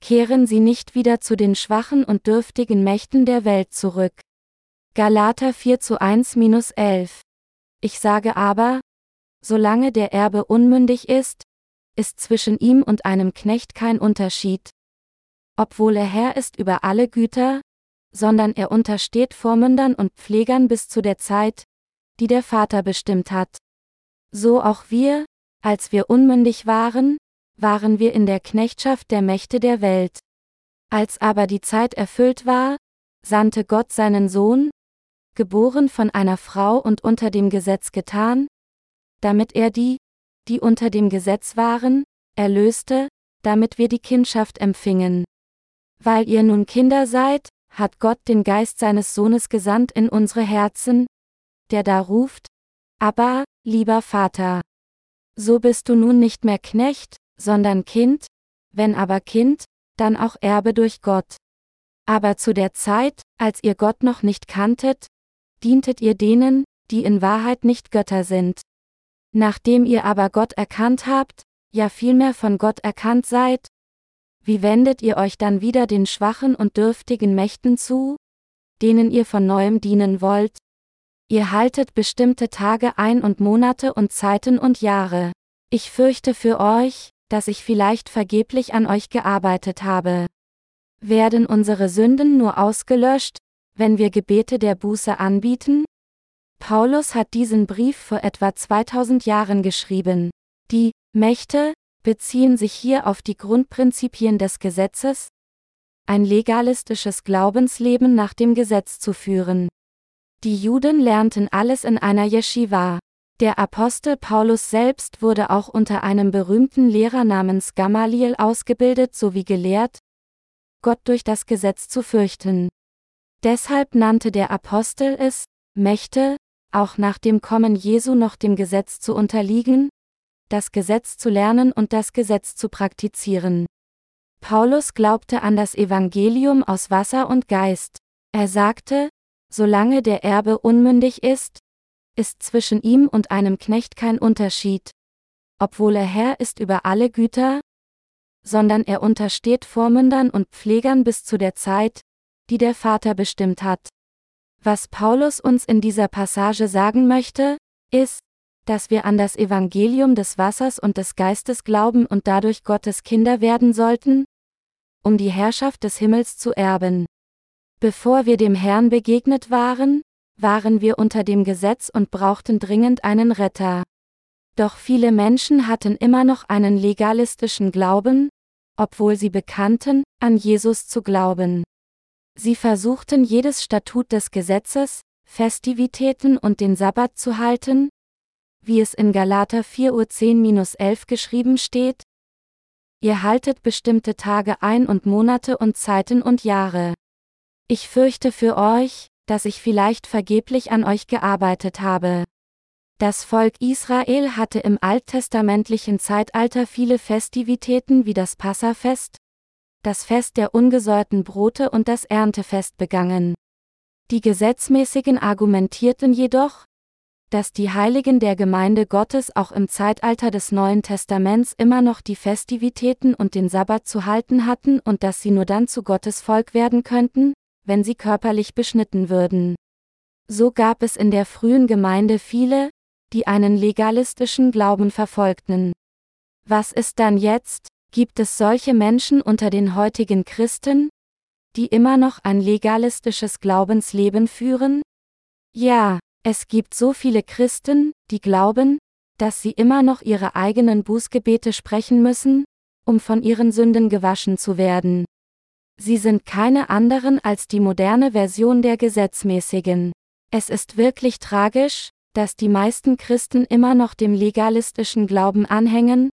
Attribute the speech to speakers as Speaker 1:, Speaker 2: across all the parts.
Speaker 1: kehren sie nicht wieder zu den schwachen und dürftigen Mächten der Welt zurück. Galater 4 zu 1-11 Ich sage aber, solange der Erbe unmündig ist, ist zwischen ihm und einem Knecht kein Unterschied. Obwohl er Herr ist über alle Güter, sondern er untersteht Vormündern und Pflegern bis zu der Zeit, die der Vater bestimmt hat. So auch wir, als wir unmündig waren, waren wir in der Knechtschaft der Mächte der Welt. Als aber die Zeit erfüllt war, sandte Gott seinen Sohn, geboren von einer Frau und unter dem Gesetz getan, damit er die, die unter dem Gesetz waren, erlöste, damit wir die Kindschaft empfingen. Weil ihr nun Kinder seid, hat Gott den Geist seines Sohnes gesandt in unsere Herzen, der da ruft, aber, lieber Vater. So bist du nun nicht mehr Knecht, sondern Kind, wenn aber Kind, dann auch Erbe durch Gott. Aber zu der Zeit, als ihr Gott noch nicht kanntet, dientet ihr denen, die in Wahrheit nicht Götter sind. Nachdem ihr aber Gott erkannt habt, ja vielmehr von Gott erkannt seid, wie wendet ihr euch dann wieder den schwachen und dürftigen Mächten zu, denen ihr von neuem dienen wollt? Ihr haltet bestimmte Tage ein und Monate und Zeiten und Jahre. Ich fürchte für euch, dass ich vielleicht vergeblich an euch gearbeitet habe. Werden unsere Sünden nur ausgelöscht, wenn wir Gebete der Buße anbieten? Paulus hat diesen Brief vor etwa 2000 Jahren geschrieben. Die Mächte beziehen sich hier auf die Grundprinzipien des Gesetzes, ein legalistisches Glaubensleben nach dem Gesetz zu führen. Die Juden lernten alles in einer Yeshiva. Der Apostel Paulus selbst wurde auch unter einem berühmten Lehrer namens Gamaliel ausgebildet sowie gelehrt, Gott durch das Gesetz zu fürchten. Deshalb nannte der Apostel es, Mächte, auch nach dem Kommen Jesu noch dem Gesetz zu unterliegen, das Gesetz zu lernen und das Gesetz zu praktizieren. Paulus glaubte an das Evangelium aus Wasser und Geist. Er sagte, solange der Erbe unmündig ist, ist zwischen ihm und einem Knecht kein Unterschied. Obwohl er Herr ist über alle Güter, sondern er untersteht Vormündern und Pflegern bis zu der Zeit, die der Vater bestimmt hat. Was Paulus uns in dieser Passage sagen möchte, ist, dass wir an das Evangelium des Wassers und des Geistes glauben und dadurch Gottes Kinder werden sollten, um die Herrschaft des Himmels zu erben. Bevor wir dem Herrn begegnet waren, waren wir unter dem Gesetz und brauchten dringend einen Retter. Doch viele Menschen hatten immer noch einen legalistischen Glauben, obwohl sie bekannten, an Jesus zu glauben. Sie versuchten jedes Statut des Gesetzes, Festivitäten und den Sabbat zu halten, wie es in Galater 4 Uhr 10-11 geschrieben steht. Ihr haltet bestimmte Tage ein und Monate und Zeiten und Jahre. Ich fürchte für euch, dass ich vielleicht vergeblich an euch gearbeitet habe. Das Volk Israel hatte im alttestamentlichen Zeitalter viele Festivitäten wie das Passafest, das Fest der ungesäuerten Brote und das Erntefest begangen. Die Gesetzmäßigen argumentierten jedoch, dass die Heiligen der Gemeinde Gottes auch im Zeitalter des Neuen Testaments immer noch die Festivitäten und den Sabbat zu halten hatten und dass sie nur dann zu Gottes Volk werden könnten, wenn sie körperlich beschnitten würden. So gab es in der frühen Gemeinde viele, die einen legalistischen Glauben verfolgten. Was ist dann jetzt? Gibt es solche Menschen unter den heutigen Christen, die immer noch ein legalistisches Glaubensleben führen? Ja, es gibt so viele Christen, die glauben, dass sie immer noch ihre eigenen Bußgebete sprechen müssen, um von ihren Sünden gewaschen zu werden. Sie sind keine anderen als die moderne Version der Gesetzmäßigen. Es ist wirklich tragisch, dass die meisten Christen immer noch dem legalistischen Glauben anhängen,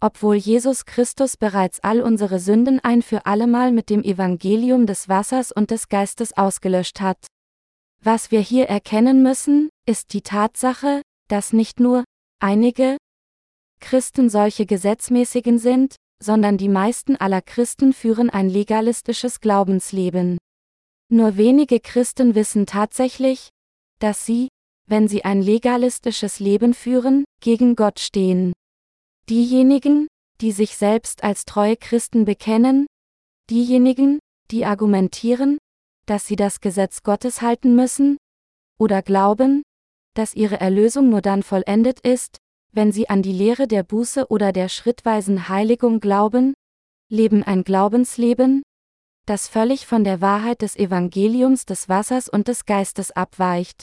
Speaker 1: obwohl Jesus Christus bereits all unsere Sünden ein für allemal mit dem Evangelium des Wassers und des Geistes ausgelöscht hat. Was wir hier erkennen müssen, ist die Tatsache, dass nicht nur einige Christen solche gesetzmäßigen sind, sondern die meisten aller Christen führen ein legalistisches Glaubensleben. Nur wenige Christen wissen tatsächlich, dass sie, wenn sie ein legalistisches Leben führen, gegen Gott stehen. Diejenigen, die sich selbst als treue Christen bekennen, Diejenigen, die argumentieren, dass sie das Gesetz Gottes halten müssen, oder glauben, dass ihre Erlösung nur dann vollendet ist, wenn sie an die Lehre der Buße oder der schrittweisen Heiligung glauben, leben ein Glaubensleben, das völlig von der Wahrheit des Evangeliums des Wassers und des Geistes abweicht.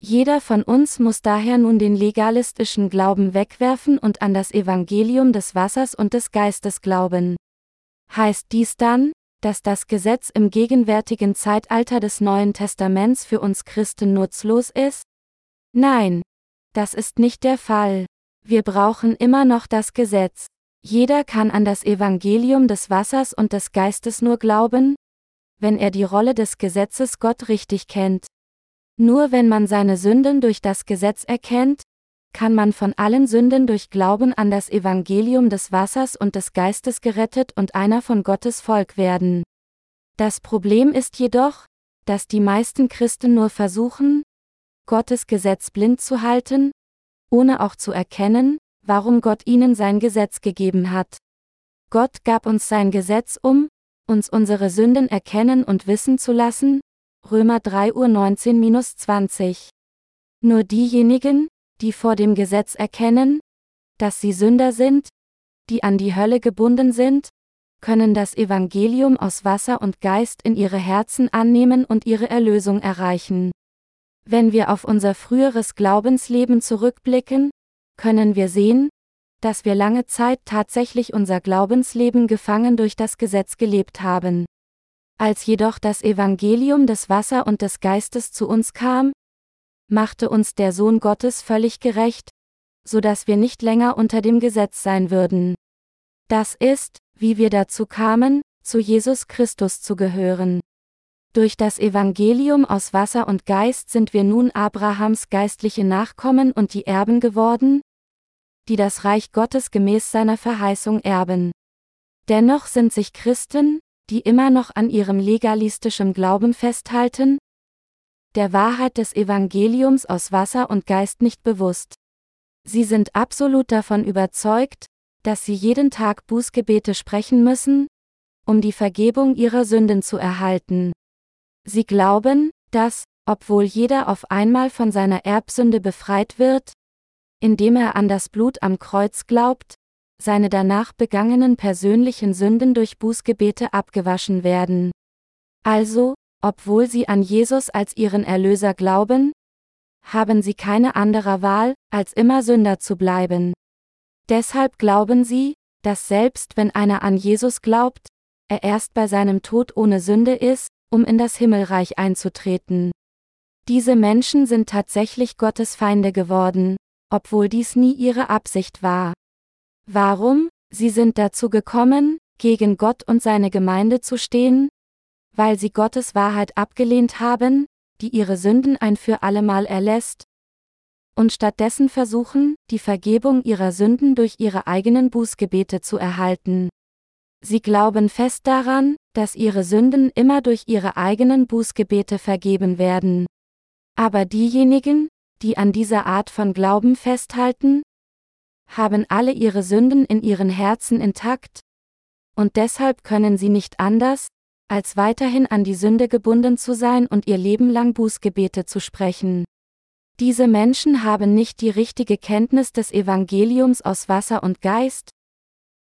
Speaker 1: Jeder von uns muss daher nun den legalistischen Glauben wegwerfen und an das Evangelium des Wassers und des Geistes glauben. Heißt dies dann, dass das Gesetz im gegenwärtigen Zeitalter des Neuen Testaments für uns Christen nutzlos ist? Nein, das ist nicht der Fall. Wir brauchen immer noch das Gesetz. Jeder kann an das Evangelium des Wassers und des Geistes nur glauben, wenn er die Rolle des Gesetzes Gott richtig kennt. Nur wenn man seine Sünden durch das Gesetz erkennt, kann man von allen Sünden durch Glauben an das Evangelium des Wassers und des Geistes gerettet und einer von Gottes Volk werden. Das Problem ist jedoch, dass die meisten Christen nur versuchen, Gottes Gesetz blind zu halten, ohne auch zu erkennen, warum Gott ihnen sein Gesetz gegeben hat. Gott gab uns sein Gesetz um, uns unsere Sünden erkennen und wissen zu lassen, Römer 3 Uhr 19-20. Nur diejenigen, die vor dem Gesetz erkennen, dass sie Sünder sind, die an die Hölle gebunden sind, können das Evangelium aus Wasser und Geist in ihre Herzen annehmen und ihre Erlösung erreichen. Wenn wir auf unser früheres Glaubensleben zurückblicken, können wir sehen, dass wir lange Zeit tatsächlich unser Glaubensleben gefangen durch das Gesetz gelebt haben. Als jedoch das Evangelium des Wasser und des Geistes zu uns kam, machte uns der Sohn Gottes völlig gerecht, so dass wir nicht länger unter dem Gesetz sein würden. Das ist, wie wir dazu kamen, zu Jesus Christus zu gehören. Durch das Evangelium aus Wasser und Geist sind wir nun Abrahams geistliche Nachkommen und die Erben geworden, die das Reich Gottes gemäß seiner Verheißung erben. Dennoch sind sich Christen, die immer noch an ihrem legalistischen Glauben festhalten, der Wahrheit des Evangeliums aus Wasser und Geist nicht bewusst. Sie sind absolut davon überzeugt, dass sie jeden Tag Bußgebete sprechen müssen, um die Vergebung ihrer Sünden zu erhalten. Sie glauben, dass, obwohl jeder auf einmal von seiner Erbsünde befreit wird, indem er an das Blut am Kreuz glaubt, seine danach begangenen persönlichen Sünden durch Bußgebete abgewaschen werden. Also, obwohl sie an Jesus als ihren Erlöser glauben, haben sie keine andere Wahl, als immer Sünder zu bleiben. Deshalb glauben sie, dass selbst wenn einer an Jesus glaubt, er erst bei seinem Tod ohne Sünde ist, um in das Himmelreich einzutreten. Diese Menschen sind tatsächlich Gottes Feinde geworden, obwohl dies nie ihre Absicht war. Warum? Sie sind dazu gekommen, gegen Gott und seine Gemeinde zu stehen, weil sie Gottes Wahrheit abgelehnt haben, die ihre Sünden ein für allemal erlässt, und stattdessen versuchen, die Vergebung ihrer Sünden durch ihre eigenen Bußgebete zu erhalten. Sie glauben fest daran, dass ihre Sünden immer durch ihre eigenen Bußgebete vergeben werden. Aber diejenigen, die an dieser Art von Glauben festhalten, haben alle ihre Sünden in ihren Herzen intakt, und deshalb können sie nicht anders, als weiterhin an die Sünde gebunden zu sein und ihr Leben lang Bußgebete zu sprechen. Diese Menschen haben nicht die richtige Kenntnis des Evangeliums aus Wasser und Geist,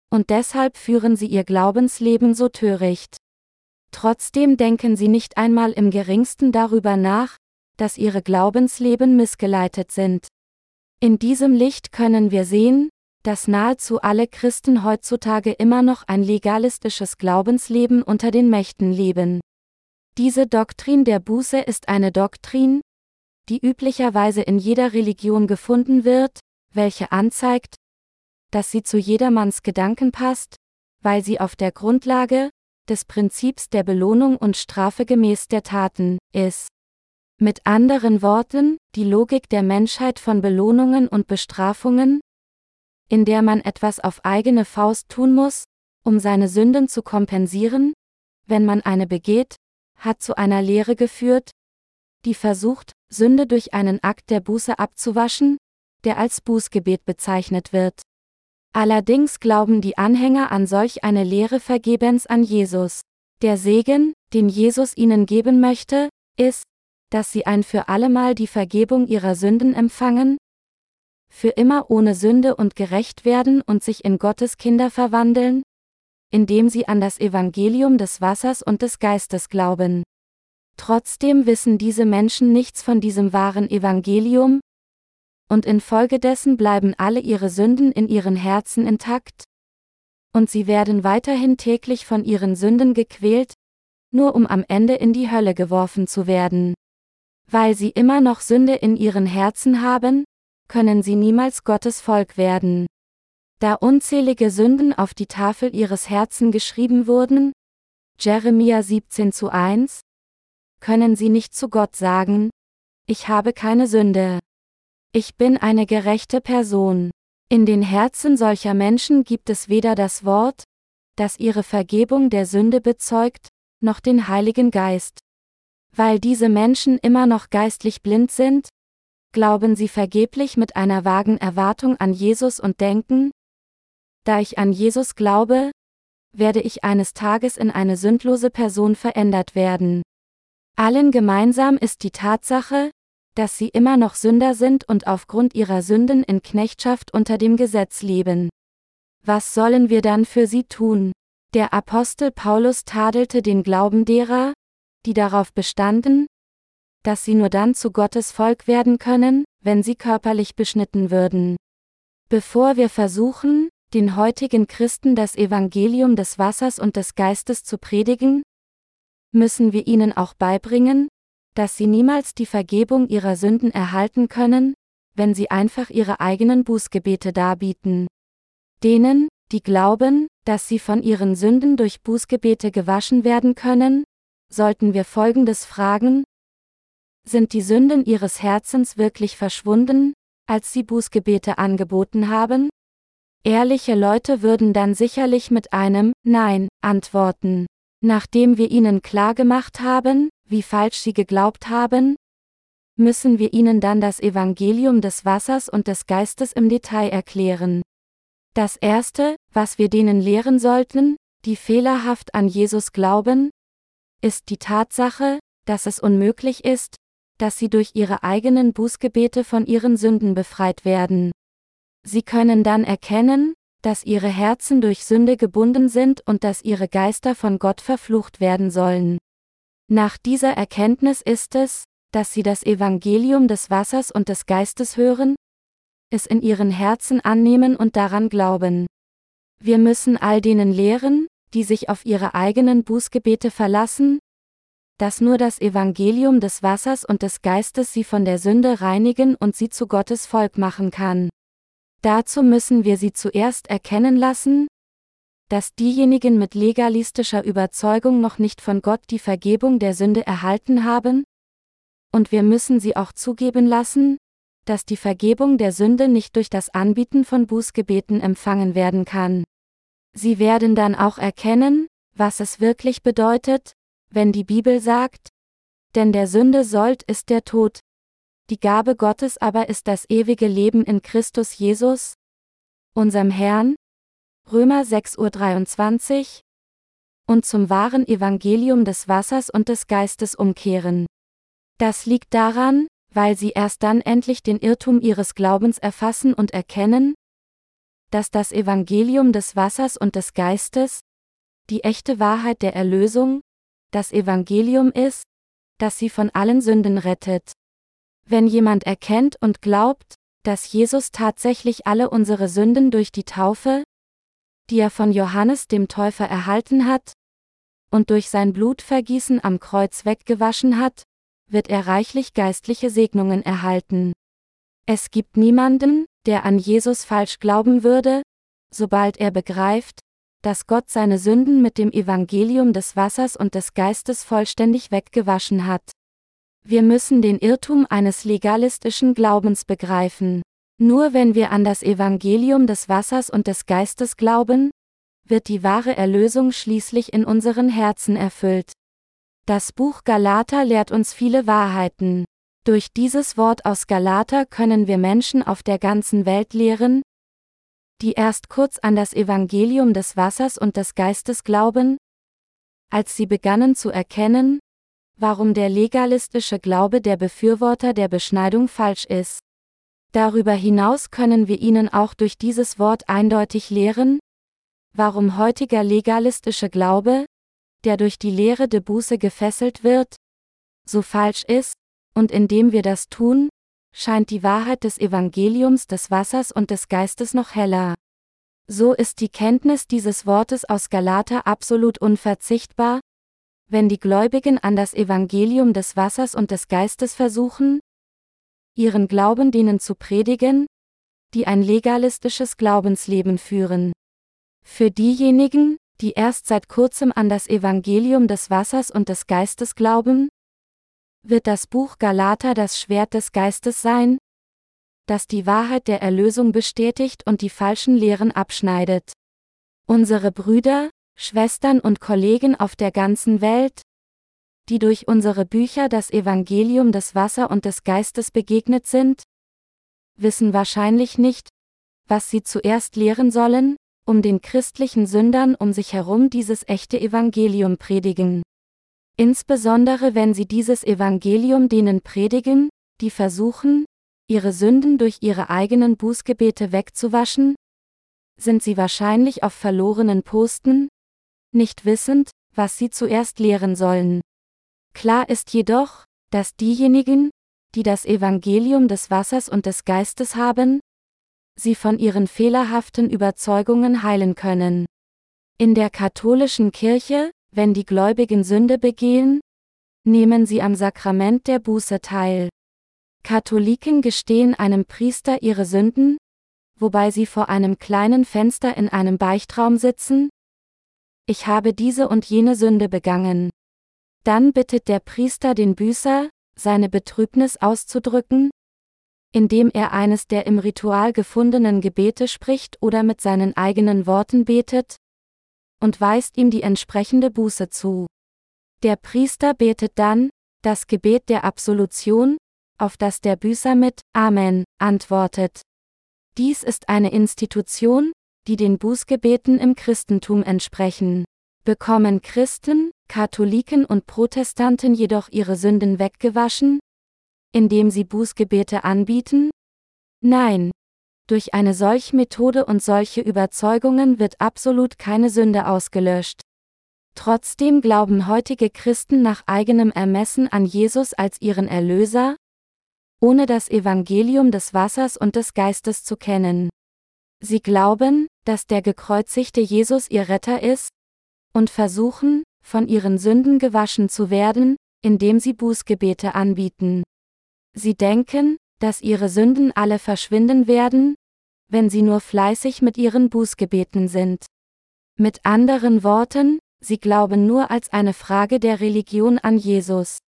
Speaker 1: und deshalb führen sie ihr Glaubensleben so töricht. Trotzdem denken sie nicht einmal im geringsten darüber nach, dass ihre Glaubensleben missgeleitet sind. In diesem Licht können wir sehen, dass nahezu alle Christen heutzutage immer noch ein legalistisches Glaubensleben unter den Mächten leben. Diese Doktrin der Buße ist eine Doktrin, die üblicherweise in jeder Religion gefunden wird, welche anzeigt, dass sie zu jedermanns Gedanken passt, weil sie auf der Grundlage des Prinzips der Belohnung und Strafe gemäß der Taten ist. Mit anderen Worten, die Logik der Menschheit von Belohnungen und Bestrafungen, in der man etwas auf eigene Faust tun muss, um seine Sünden zu kompensieren, wenn man eine begeht, hat zu einer Lehre geführt, die versucht, Sünde durch einen Akt der Buße abzuwaschen, der als Bußgebet bezeichnet wird. Allerdings glauben die Anhänger an solch eine Lehre vergebens an Jesus. Der Segen, den Jesus ihnen geben möchte, ist, dass sie ein für allemal die Vergebung ihrer Sünden empfangen, für immer ohne Sünde und gerecht werden und sich in Gottes Kinder verwandeln, indem sie an das Evangelium des Wassers und des Geistes glauben. Trotzdem wissen diese Menschen nichts von diesem wahren Evangelium, und infolgedessen bleiben alle ihre Sünden in ihren Herzen intakt, und sie werden weiterhin täglich von ihren Sünden gequält, nur um am Ende in die Hölle geworfen zu werden. Weil sie immer noch Sünde in ihren Herzen haben, können sie niemals Gottes Volk werden. Da unzählige Sünden auf die Tafel ihres Herzen geschrieben wurden, Jeremia 17 zu 1, können sie nicht zu Gott sagen, ich habe keine Sünde. Ich bin eine gerechte Person. In den Herzen solcher Menschen gibt es weder das Wort, das ihre Vergebung der Sünde bezeugt, noch den Heiligen Geist. Weil diese Menschen immer noch geistlich blind sind, glauben sie vergeblich mit einer vagen Erwartung an Jesus und denken, da ich an Jesus glaube, werde ich eines Tages in eine sündlose Person verändert werden. Allen gemeinsam ist die Tatsache, dass sie immer noch Sünder sind und aufgrund ihrer Sünden in Knechtschaft unter dem Gesetz leben. Was sollen wir dann für sie tun? Der Apostel Paulus tadelte den Glauben derer, die darauf bestanden, dass sie nur dann zu Gottes Volk werden können, wenn sie körperlich beschnitten würden. Bevor wir versuchen, den heutigen Christen das Evangelium des Wassers und des Geistes zu predigen, müssen wir ihnen auch beibringen, dass sie niemals die Vergebung ihrer Sünden erhalten können, wenn sie einfach ihre eigenen Bußgebete darbieten. Denen, die glauben, dass sie von ihren Sünden durch Bußgebete gewaschen werden können, sollten wir Folgendes fragen, sind die Sünden ihres Herzens wirklich verschwunden, als sie Bußgebete angeboten haben? Ehrliche Leute würden dann sicherlich mit einem Nein antworten. Nachdem wir ihnen klargemacht haben, wie falsch sie geglaubt haben, müssen wir ihnen dann das Evangelium des Wassers und des Geistes im Detail erklären. Das Erste, was wir denen lehren sollten, die fehlerhaft an Jesus glauben, ist die Tatsache, dass es unmöglich ist, dass sie durch ihre eigenen Bußgebete von ihren Sünden befreit werden. Sie können dann erkennen, dass ihre Herzen durch Sünde gebunden sind und dass ihre Geister von Gott verflucht werden sollen. Nach dieser Erkenntnis ist es, dass sie das Evangelium des Wassers und des Geistes hören, es in ihren Herzen annehmen und daran glauben. Wir müssen all denen lehren, die sich auf ihre eigenen Bußgebete verlassen, dass nur das Evangelium des Wassers und des Geistes sie von der Sünde reinigen und sie zu Gottes Volk machen kann. Dazu müssen wir sie zuerst erkennen lassen, dass diejenigen mit legalistischer Überzeugung noch nicht von Gott die Vergebung der Sünde erhalten haben, und wir müssen sie auch zugeben lassen, dass die Vergebung der Sünde nicht durch das Anbieten von Bußgebeten empfangen werden kann. Sie werden dann auch erkennen, was es wirklich bedeutet, wenn die Bibel sagt, denn der Sünde sollt ist der Tod. Die Gabe Gottes aber ist das ewige Leben in Christus Jesus, unserem Herrn, Römer 6.23 Uhr, und zum wahren Evangelium des Wassers und des Geistes umkehren. Das liegt daran, weil sie erst dann endlich den Irrtum ihres Glaubens erfassen und erkennen, dass das Evangelium des Wassers und des Geistes, die echte Wahrheit der Erlösung, das Evangelium ist, das sie von allen Sünden rettet. Wenn jemand erkennt und glaubt, dass Jesus tatsächlich alle unsere Sünden durch die Taufe, die er von Johannes dem Täufer erhalten hat, und durch sein Blutvergießen am Kreuz weggewaschen hat, wird er reichlich geistliche Segnungen erhalten. Es gibt niemanden, der an Jesus falsch glauben würde, sobald er begreift, dass Gott seine Sünden mit dem Evangelium des Wassers und des Geistes vollständig weggewaschen hat. Wir müssen den Irrtum eines legalistischen Glaubens begreifen. Nur wenn wir an das Evangelium des Wassers und des Geistes glauben, wird die wahre Erlösung schließlich in unseren Herzen erfüllt. Das Buch Galater lehrt uns viele Wahrheiten. Durch dieses Wort aus Galater können wir Menschen auf der ganzen Welt lehren, die erst kurz an das Evangelium des Wassers und des Geistes glauben? Als sie begannen zu erkennen, warum der legalistische Glaube der Befürworter der Beschneidung falsch ist. Darüber hinaus können wir ihnen auch durch dieses Wort eindeutig lehren, warum heutiger legalistische Glaube, der durch die Lehre der Buße gefesselt wird, so falsch ist, und indem wir das tun, scheint die Wahrheit des Evangeliums des Wassers und des Geistes noch heller. So ist die Kenntnis dieses Wortes aus Galater absolut unverzichtbar, wenn die Gläubigen an das Evangelium des Wassers und des Geistes versuchen, ihren Glauben denen zu predigen, die ein legalistisches Glaubensleben führen. Für diejenigen, die erst seit kurzem an das Evangelium des Wassers und des Geistes glauben, wird das Buch Galater das Schwert des Geistes sein, das die Wahrheit der Erlösung bestätigt und die falschen Lehren abschneidet. Unsere Brüder, Schwestern und Kollegen auf der ganzen Welt, die durch unsere Bücher das Evangelium des Wasser und des Geistes begegnet sind, wissen wahrscheinlich nicht, was sie zuerst lehren sollen, um den christlichen Sündern um sich herum dieses echte Evangelium predigen. Insbesondere wenn sie dieses Evangelium denen predigen, die versuchen, ihre Sünden durch ihre eigenen Bußgebete wegzuwaschen, sind sie wahrscheinlich auf verlorenen Posten, nicht wissend, was sie zuerst lehren sollen. Klar ist jedoch, dass diejenigen, die das Evangelium des Wassers und des Geistes haben, sie von ihren fehlerhaften Überzeugungen heilen können. In der katholischen Kirche, wenn die Gläubigen Sünde begehen, nehmen sie am Sakrament der Buße teil. Katholiken gestehen einem Priester ihre Sünden, wobei sie vor einem kleinen Fenster in einem Beichtraum sitzen? Ich habe diese und jene Sünde begangen. Dann bittet der Priester den Büßer, seine Betrübnis auszudrücken, indem er eines der im Ritual gefundenen Gebete spricht oder mit seinen eigenen Worten betet, und weist ihm die entsprechende Buße zu. Der Priester betet dann, das Gebet der Absolution, auf das der Büßer mit Amen antwortet. Dies ist eine Institution, die den Bußgebeten im Christentum entsprechen. Bekommen Christen, Katholiken und Protestanten jedoch ihre Sünden weggewaschen, indem sie Bußgebete anbieten? Nein, durch eine solche Methode und solche Überzeugungen wird absolut keine Sünde ausgelöscht. Trotzdem glauben heutige Christen nach eigenem Ermessen an Jesus als ihren Erlöser, ohne das Evangelium des Wassers und des Geistes zu kennen. Sie glauben, dass der gekreuzigte Jesus ihr Retter ist, und versuchen, von ihren Sünden gewaschen zu werden, indem sie Bußgebete anbieten. Sie denken, dass ihre Sünden alle verschwinden werden, wenn sie nur fleißig mit ihren Bußgebeten sind. Mit anderen Worten, sie glauben nur als eine Frage der Religion an Jesus.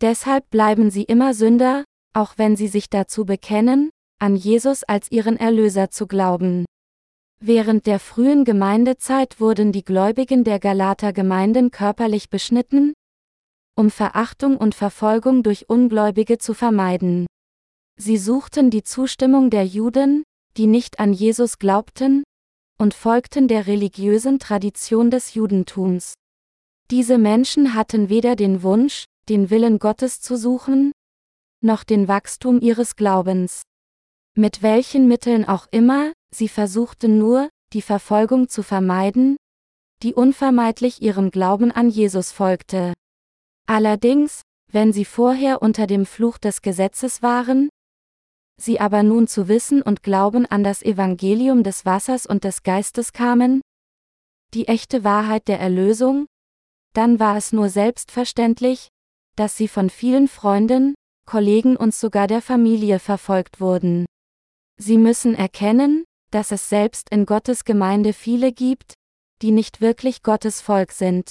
Speaker 1: Deshalb bleiben sie immer Sünder, auch wenn sie sich dazu bekennen, an Jesus als ihren Erlöser zu glauben. Während der frühen Gemeindezeit wurden die Gläubigen der Galater Gemeinden körperlich beschnitten, um Verachtung und Verfolgung durch Ungläubige zu vermeiden. Sie suchten die Zustimmung der Juden, die nicht an Jesus glaubten, und folgten der religiösen Tradition des Judentums. Diese Menschen hatten weder den Wunsch, den Willen Gottes zu suchen, noch den Wachstum ihres Glaubens. Mit welchen Mitteln auch immer, sie versuchten nur, die Verfolgung zu vermeiden, die unvermeidlich ihrem Glauben an Jesus folgte. Allerdings, wenn sie vorher unter dem Fluch des Gesetzes waren, sie aber nun zu Wissen und Glauben an das Evangelium des Wassers und des Geistes kamen, die echte Wahrheit der Erlösung, dann war es nur selbstverständlich, dass sie von vielen Freunden, Kollegen und sogar der Familie verfolgt wurden. Sie müssen erkennen, dass es selbst in Gottes Gemeinde viele gibt, die nicht wirklich Gottes Volk sind.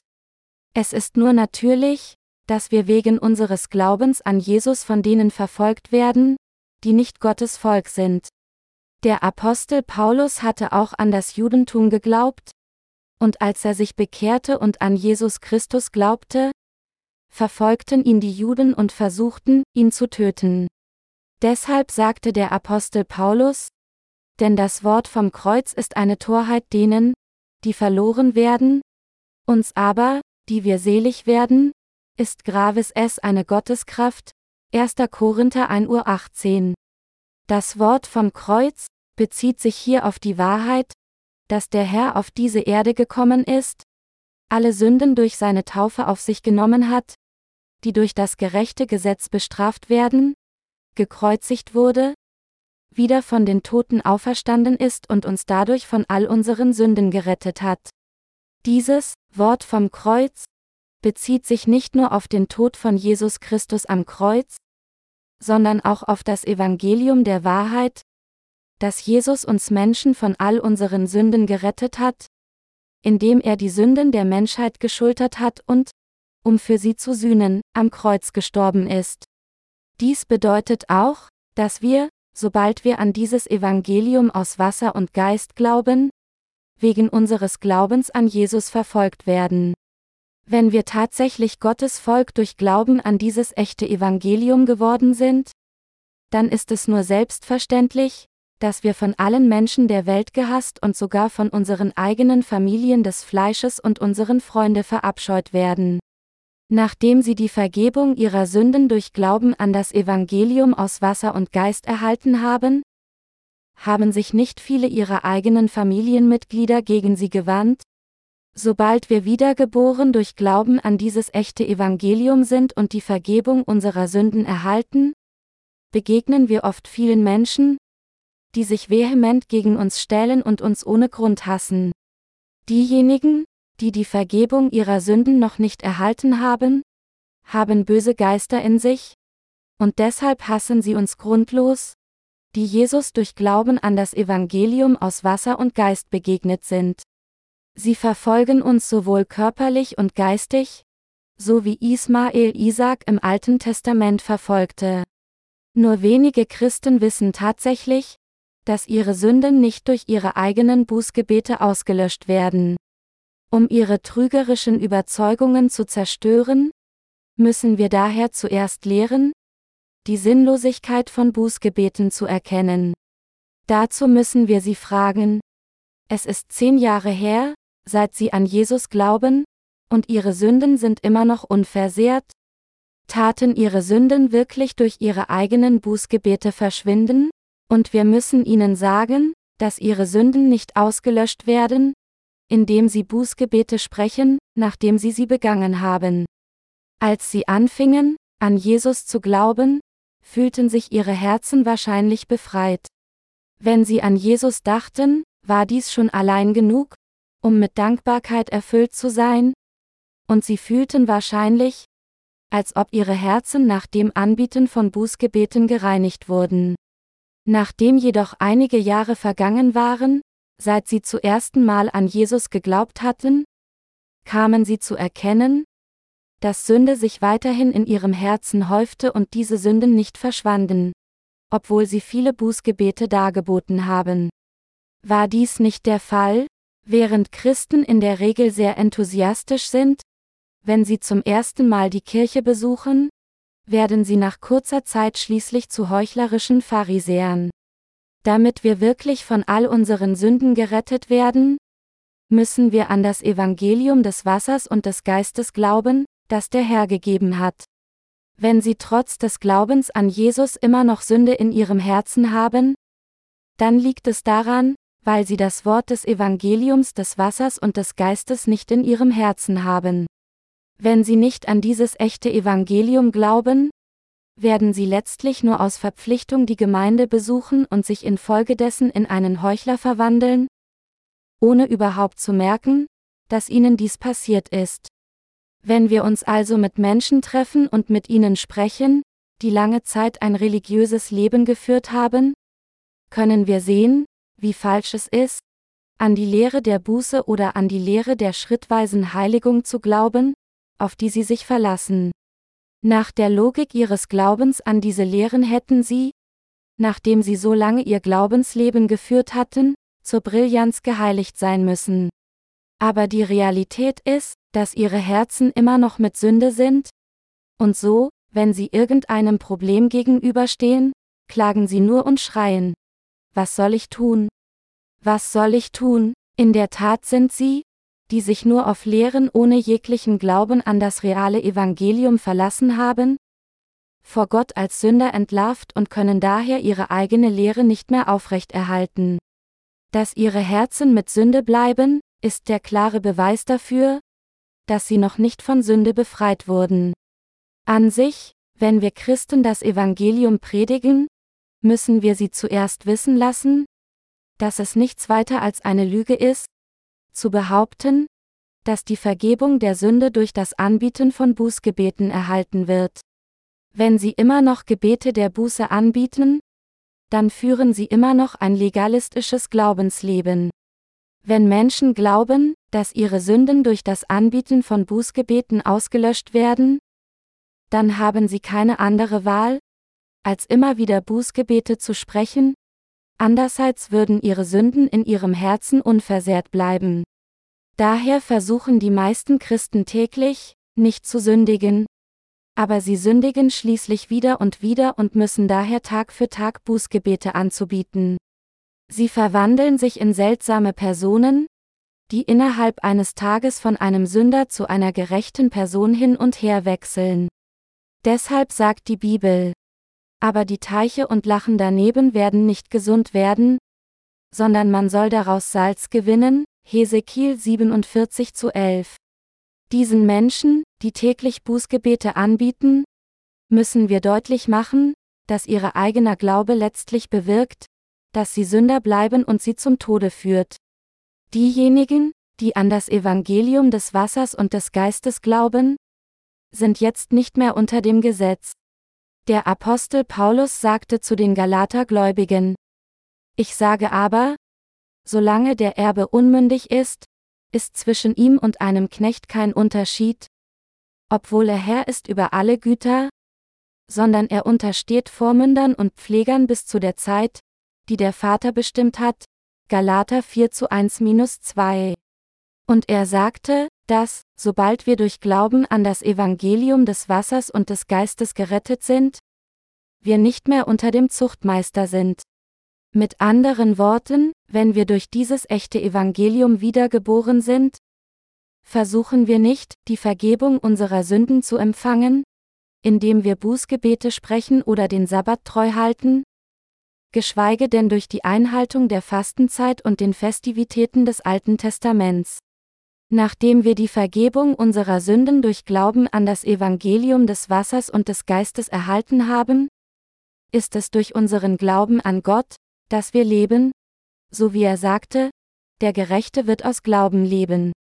Speaker 1: Es ist nur natürlich, dass wir wegen unseres Glaubens an Jesus von denen verfolgt werden, die nicht Gottes Volk sind. Der Apostel Paulus hatte auch an das Judentum geglaubt, und als er sich bekehrte und an Jesus Christus glaubte, verfolgten ihn die Juden und versuchten, ihn zu töten. Deshalb sagte der Apostel Paulus, Denn das Wort vom Kreuz ist eine Torheit denen, die verloren werden, uns aber, die wir selig werden, ist gravis es eine Gotteskraft. 1. Korinther 1 Uhr 18. Das Wort vom Kreuz bezieht sich hier auf die Wahrheit, dass der Herr auf diese Erde gekommen ist, alle Sünden durch seine Taufe auf sich genommen hat, die durch das gerechte Gesetz bestraft werden, gekreuzigt wurde, wieder von den Toten auferstanden ist und uns dadurch von all unseren Sünden gerettet hat. Dieses Wort vom Kreuz bezieht sich nicht nur auf den Tod von Jesus Christus am Kreuz, sondern auch auf das Evangelium der Wahrheit, dass Jesus uns Menschen von all unseren Sünden gerettet hat, indem er die Sünden der Menschheit geschultert hat und, um für sie zu sühnen, am Kreuz gestorben ist. Dies bedeutet auch, dass wir, sobald wir an dieses Evangelium aus Wasser und Geist glauben, wegen unseres Glaubens an Jesus verfolgt werden. Wenn wir tatsächlich Gottes Volk durch Glauben an dieses echte Evangelium geworden sind, dann ist es nur selbstverständlich, dass wir von allen Menschen der Welt gehasst und sogar von unseren eigenen Familien des Fleisches und unseren Freunde verabscheut werden. Nachdem sie die Vergebung ihrer Sünden durch Glauben an das Evangelium aus Wasser und Geist erhalten haben, haben sich nicht viele ihrer eigenen Familienmitglieder gegen sie gewandt? Sobald wir wiedergeboren durch Glauben an dieses echte Evangelium sind und die Vergebung unserer Sünden erhalten, begegnen wir oft vielen Menschen, die sich vehement gegen uns stellen und uns ohne Grund hassen. Diejenigen, die die Vergebung ihrer Sünden noch nicht erhalten haben, haben böse Geister in sich, und deshalb hassen sie uns grundlos, die Jesus durch Glauben an das Evangelium aus Wasser und Geist begegnet sind. Sie verfolgen uns sowohl körperlich und geistig, so wie Ismael Isaac im Alten Testament verfolgte. Nur wenige Christen wissen tatsächlich, dass ihre Sünden nicht durch ihre eigenen Bußgebete ausgelöscht werden. Um ihre trügerischen Überzeugungen zu zerstören, müssen wir daher zuerst lehren, die Sinnlosigkeit von Bußgebeten zu erkennen. Dazu müssen wir sie fragen, es ist zehn Jahre her, seit sie an Jesus glauben, und ihre Sünden sind immer noch unversehrt? Taten ihre Sünden wirklich durch ihre eigenen Bußgebete verschwinden? Und wir müssen ihnen sagen, dass ihre Sünden nicht ausgelöscht werden, indem sie Bußgebete sprechen, nachdem sie sie begangen haben. Als sie anfingen, an Jesus zu glauben, fühlten sich ihre Herzen wahrscheinlich befreit. Wenn sie an Jesus dachten, war dies schon allein genug, um mit Dankbarkeit erfüllt zu sein, und sie fühlten wahrscheinlich, als ob ihre Herzen nach dem Anbieten von Bußgebeten gereinigt wurden. Nachdem jedoch einige Jahre vergangen waren, seit sie zum ersten Mal an Jesus geglaubt hatten, kamen sie zu erkennen, dass Sünde sich weiterhin in ihrem Herzen häufte und diese Sünden nicht verschwanden, obwohl sie viele Bußgebete dargeboten haben. War dies nicht der Fall, während Christen in der Regel sehr enthusiastisch sind, wenn sie zum ersten Mal die Kirche besuchen, werden sie nach kurzer Zeit schließlich zu heuchlerischen Pharisäern. Damit wir wirklich von all unseren Sünden gerettet werden, müssen wir an das Evangelium des Wassers und des Geistes glauben, das der Herr gegeben hat. Wenn sie trotz des Glaubens an Jesus immer noch Sünde in ihrem Herzen haben, dann liegt es daran, weil sie das Wort des Evangeliums des Wassers und des Geistes nicht in ihrem Herzen haben. Wenn sie nicht an dieses echte Evangelium glauben, werden sie letztlich nur aus Verpflichtung die Gemeinde besuchen und sich infolgedessen in einen Heuchler verwandeln, ohne überhaupt zu merken, dass ihnen dies passiert ist. Wenn wir uns also mit Menschen treffen und mit ihnen sprechen, die lange Zeit ein religiöses Leben geführt haben, können wir sehen, wie falsch es ist, an die Lehre der Buße oder an die Lehre der schrittweisen Heiligung zu glauben, auf die sie sich verlassen. Nach der Logik ihres Glaubens an diese Lehren hätten sie, nachdem sie so lange ihr Glaubensleben geführt hatten, zur Brillanz geheiligt sein müssen. Aber die Realität ist, dass ihre Herzen immer noch mit Sünde sind? Und so, wenn sie irgendeinem Problem gegenüberstehen, klagen sie nur und schreien. was soll ich tun? Was soll ich tun? In der Tat sind sie, die sich nur auf Lehren ohne jeglichen Glauben an das reale Evangelium verlassen haben, vor Gott als Sünder entlarvt und können daher ihre eigene Lehre nicht mehr aufrechterhalten. Dass ihre Herzen mit Sünde bleiben, ist der klare Beweis dafür, dass sie noch nicht von Sünde befreit wurden. An sich, wenn wir Christen das Evangelium predigen, müssen wir sie zuerst wissen lassen, dass es nichts weiter als eine Lüge ist, zu behaupten, dass die Vergebung der Sünde durch das Anbieten von Bußgebeten erhalten wird. Wenn sie immer noch Gebete der Buße anbieten, dann führen sie immer noch ein legalistisches Glaubensleben. Wenn Menschen glauben, dass ihre Sünden durch das Anbieten von Bußgebeten ausgelöscht werden, dann haben sie keine andere Wahl, als immer wieder Bußgebete zu sprechen, andererseits würden ihre Sünden in ihrem Herzen unversehrt bleiben. Daher versuchen die meisten Christen täglich, nicht zu sündigen, aber sie sündigen schließlich wieder und wieder und müssen daher Tag für Tag Bußgebete anzubieten. Sie verwandeln sich in seltsame Personen, die innerhalb eines Tages von einem Sünder zu einer gerechten Person hin und her wechseln. Deshalb sagt die Bibel, aber die Teiche und Lachen daneben werden nicht gesund werden, sondern man soll daraus Salz gewinnen, Hesekiel 47 zu 11. Diesen Menschen, die täglich Bußgebete anbieten, müssen wir deutlich machen, dass ihre eigener Glaube letztlich bewirkt, dass sie Sünder bleiben und sie zum Tode führt. Diejenigen, die an das Evangelium des Wassers und des Geistes glauben, sind jetzt nicht mehr unter dem Gesetz. Der Apostel Paulus sagte zu den Galatergläubigen, Ich sage aber, solange der Erbe unmündig ist, ist zwischen ihm und einem Knecht kein Unterschied, obwohl er Herr ist über alle Güter, sondern er untersteht Vormündern und Pflegern bis zu der Zeit, die der Vater bestimmt hat. Galater 4 zu 1-2. Und er sagte, dass, sobald wir durch Glauben an das Evangelium des Wassers und des Geistes gerettet sind, wir nicht mehr unter dem Zuchtmeister sind. Mit anderen Worten, wenn wir durch dieses echte Evangelium wiedergeboren sind, versuchen wir nicht, die Vergebung unserer Sünden zu empfangen, indem wir Bußgebete sprechen oder den Sabbat treu halten, geschweige denn durch die Einhaltung der Fastenzeit und den Festivitäten des Alten Testaments. Nachdem wir die Vergebung unserer Sünden durch Glauben an das Evangelium des Wassers und des Geistes erhalten haben, ist es durch unseren Glauben an Gott, dass wir leben, so wie er sagte, der Gerechte wird aus Glauben leben.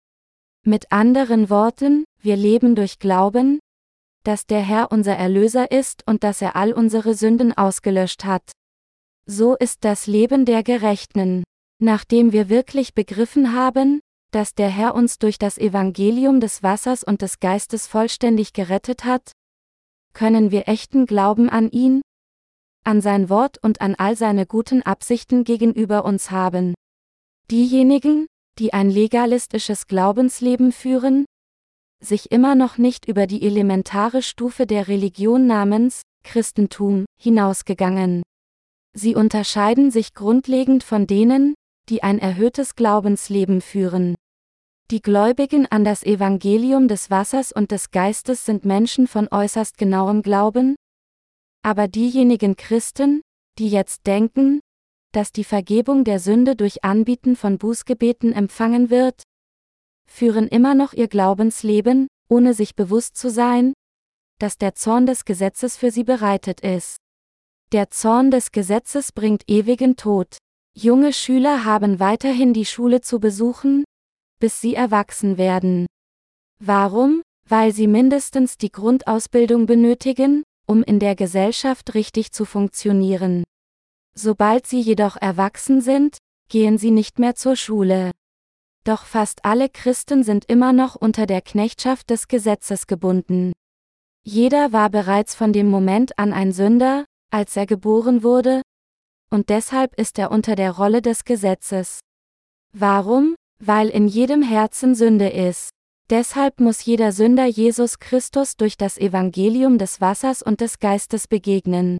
Speaker 1: Mit anderen Worten, wir leben durch Glauben, dass der Herr unser Erlöser ist und dass er all unsere Sünden ausgelöscht hat. So ist das Leben der Gerechten. Nachdem wir wirklich begriffen haben, dass der Herr uns durch das Evangelium des Wassers und des Geistes vollständig gerettet hat, können wir echten Glauben an ihn, an sein Wort und an all seine guten Absichten gegenüber uns haben. Diejenigen, die ein legalistisches Glaubensleben führen, sich immer noch nicht über die elementare Stufe der Religion namens Christentum hinausgegangen. Sie unterscheiden sich grundlegend von denen, die ein erhöhtes Glaubensleben führen. Die Gläubigen an das Evangelium des Wassers und des Geistes sind Menschen von äußerst genauem Glauben, aber diejenigen Christen, die jetzt denken, dass die Vergebung der Sünde durch Anbieten von Bußgebeten empfangen wird, führen immer noch ihr Glaubensleben, ohne sich bewusst zu sein, dass der Zorn des Gesetzes für sie bereitet ist. Der Zorn des Gesetzes bringt ewigen Tod. Junge Schüler haben weiterhin die Schule zu besuchen, bis sie erwachsen werden. Warum? Weil sie mindestens die Grundausbildung benötigen, um in der Gesellschaft richtig zu funktionieren. Sobald sie jedoch erwachsen sind, gehen sie nicht mehr zur Schule. Doch fast alle Christen sind immer noch unter der Knechtschaft des Gesetzes gebunden. Jeder war bereits von dem Moment an ein Sünder, als er geboren wurde, und deshalb ist er unter der Rolle des Gesetzes. Warum? Weil in jedem Herzen Sünde ist. Deshalb muss jeder Sünder Jesus Christus durch das Evangelium des Wassers und des Geistes begegnen.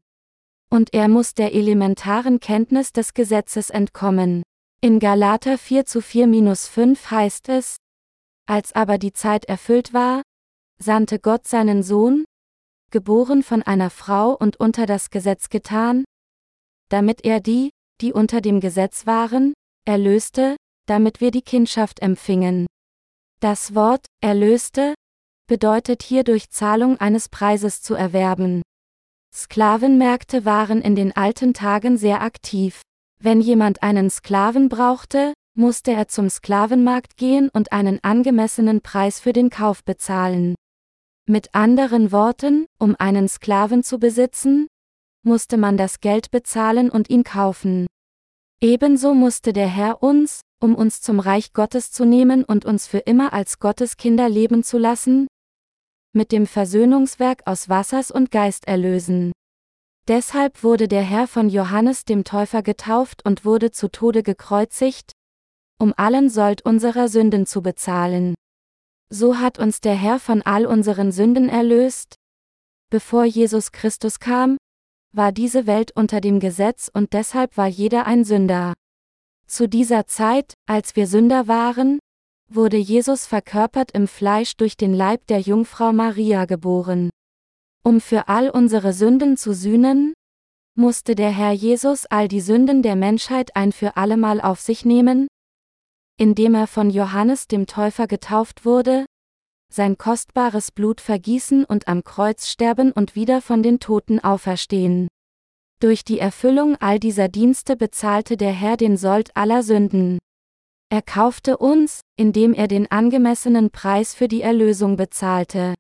Speaker 1: Und er muss der elementaren Kenntnis des Gesetzes entkommen. In Galater 4 zu 4-5 heißt es, als aber die Zeit erfüllt war, sandte Gott seinen Sohn, geboren von einer Frau und unter das Gesetz getan, damit er die, die unter dem Gesetz waren, erlöste, damit wir die Kindschaft empfingen. Das Wort erlöste bedeutet hier durch Zahlung eines Preises zu erwerben. Sklavenmärkte waren in den alten Tagen sehr aktiv. Wenn jemand einen Sklaven brauchte, musste er zum Sklavenmarkt gehen und einen angemessenen Preis für den Kauf bezahlen. Mit anderen Worten, um einen Sklaven zu besitzen, musste man das Geld bezahlen und ihn kaufen. Ebenso musste der Herr uns, um uns zum Reich Gottes zu nehmen und uns für immer als Gottes Kinder leben zu lassen, mit dem Versöhnungswerk aus Wassers und Geist erlösen. Deshalb wurde der Herr von Johannes dem Täufer getauft und wurde zu Tode gekreuzigt, um allen Sold unserer Sünden zu bezahlen. So hat uns der Herr von all unseren Sünden erlöst. Bevor Jesus Christus kam, war diese Welt unter dem Gesetz und deshalb war jeder ein Sünder. Zu dieser Zeit, als wir Sünder waren, wurde Jesus verkörpert im Fleisch durch den Leib der Jungfrau Maria geboren. Um für all unsere Sünden zu sühnen, musste der Herr Jesus all die Sünden der Menschheit ein für allemal auf sich nehmen, indem er von Johannes dem Täufer getauft wurde, sein kostbares Blut vergießen und am Kreuz sterben und wieder von den Toten auferstehen. Durch die Erfüllung all dieser Dienste bezahlte der Herr den Sold aller Sünden. Er kaufte uns, indem er den angemessenen Preis für die Erlösung bezahlte.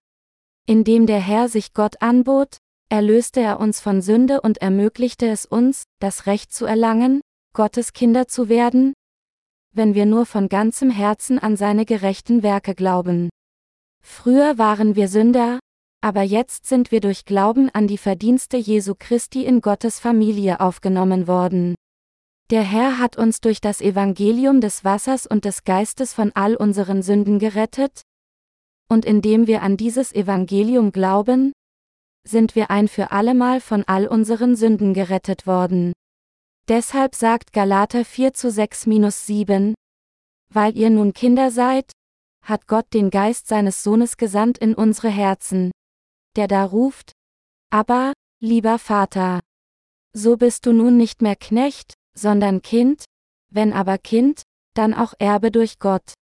Speaker 1: Indem der Herr sich Gott anbot, erlöste er uns von Sünde und ermöglichte es uns, das Recht zu erlangen, Gottes Kinder zu werden, wenn wir nur von ganzem Herzen an seine gerechten Werke glauben. Früher waren wir Sünder, aber jetzt sind wir durch Glauben an die Verdienste Jesu Christi in Gottes Familie aufgenommen worden. Der Herr hat uns durch das Evangelium des Wassers und des Geistes von all unseren Sünden gerettet, und indem wir an dieses Evangelium glauben, sind wir ein für allemal von all unseren Sünden gerettet worden. Deshalb sagt Galater 4 zu 6-7, weil ihr nun Kinder seid, hat Gott den Geist seines Sohnes gesandt in unsere Herzen, der da ruft, aber, lieber Vater. So bist du nun nicht mehr Knecht, sondern Kind, wenn aber Kind, dann auch Erbe durch Gott.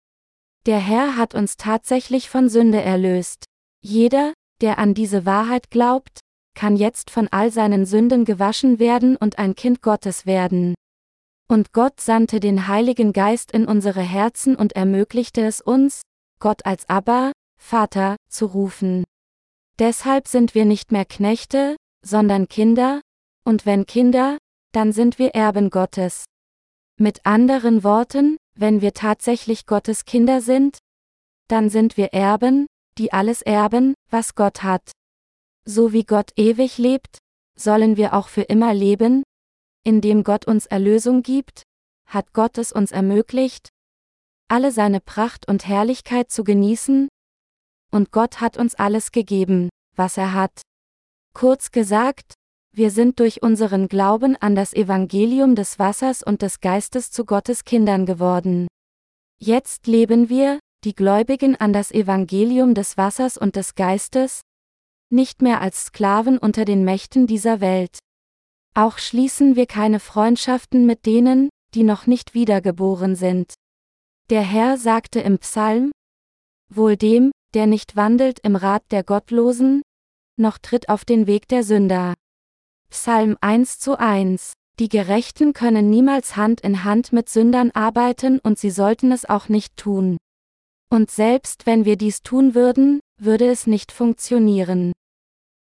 Speaker 1: Der Herr hat uns tatsächlich von Sünde erlöst. Jeder, der an diese Wahrheit glaubt, kann jetzt von all seinen Sünden gewaschen werden und ein Kind Gottes werden. Und Gott sandte den Heiligen Geist in unsere Herzen und ermöglichte es uns, Gott als Abba, Vater, zu rufen. Deshalb sind wir nicht mehr Knechte, sondern Kinder, und wenn Kinder, dann sind wir Erben Gottes. Mit anderen Worten, wenn wir tatsächlich Gottes Kinder sind, dann sind wir Erben, die alles erben, was Gott hat. So wie Gott ewig lebt, sollen wir auch für immer leben, indem Gott uns Erlösung gibt, hat Gott es uns ermöglicht, alle seine Pracht und Herrlichkeit zu genießen, und Gott hat uns alles gegeben, was er hat. Kurz gesagt, wir sind durch unseren Glauben an das Evangelium des Wassers und des Geistes zu Gottes Kindern geworden. Jetzt leben wir, die Gläubigen an das Evangelium des Wassers und des Geistes, nicht mehr als Sklaven unter den Mächten dieser Welt. Auch schließen wir keine Freundschaften mit denen, die noch nicht wiedergeboren sind. Der Herr sagte im Psalm, Wohl dem, der nicht wandelt im Rat der Gottlosen, noch tritt auf den Weg der Sünder. Psalm 1 zu 1 Die Gerechten können niemals Hand in Hand mit Sündern arbeiten und sie sollten es auch nicht tun. Und selbst wenn wir dies tun würden, würde es nicht funktionieren.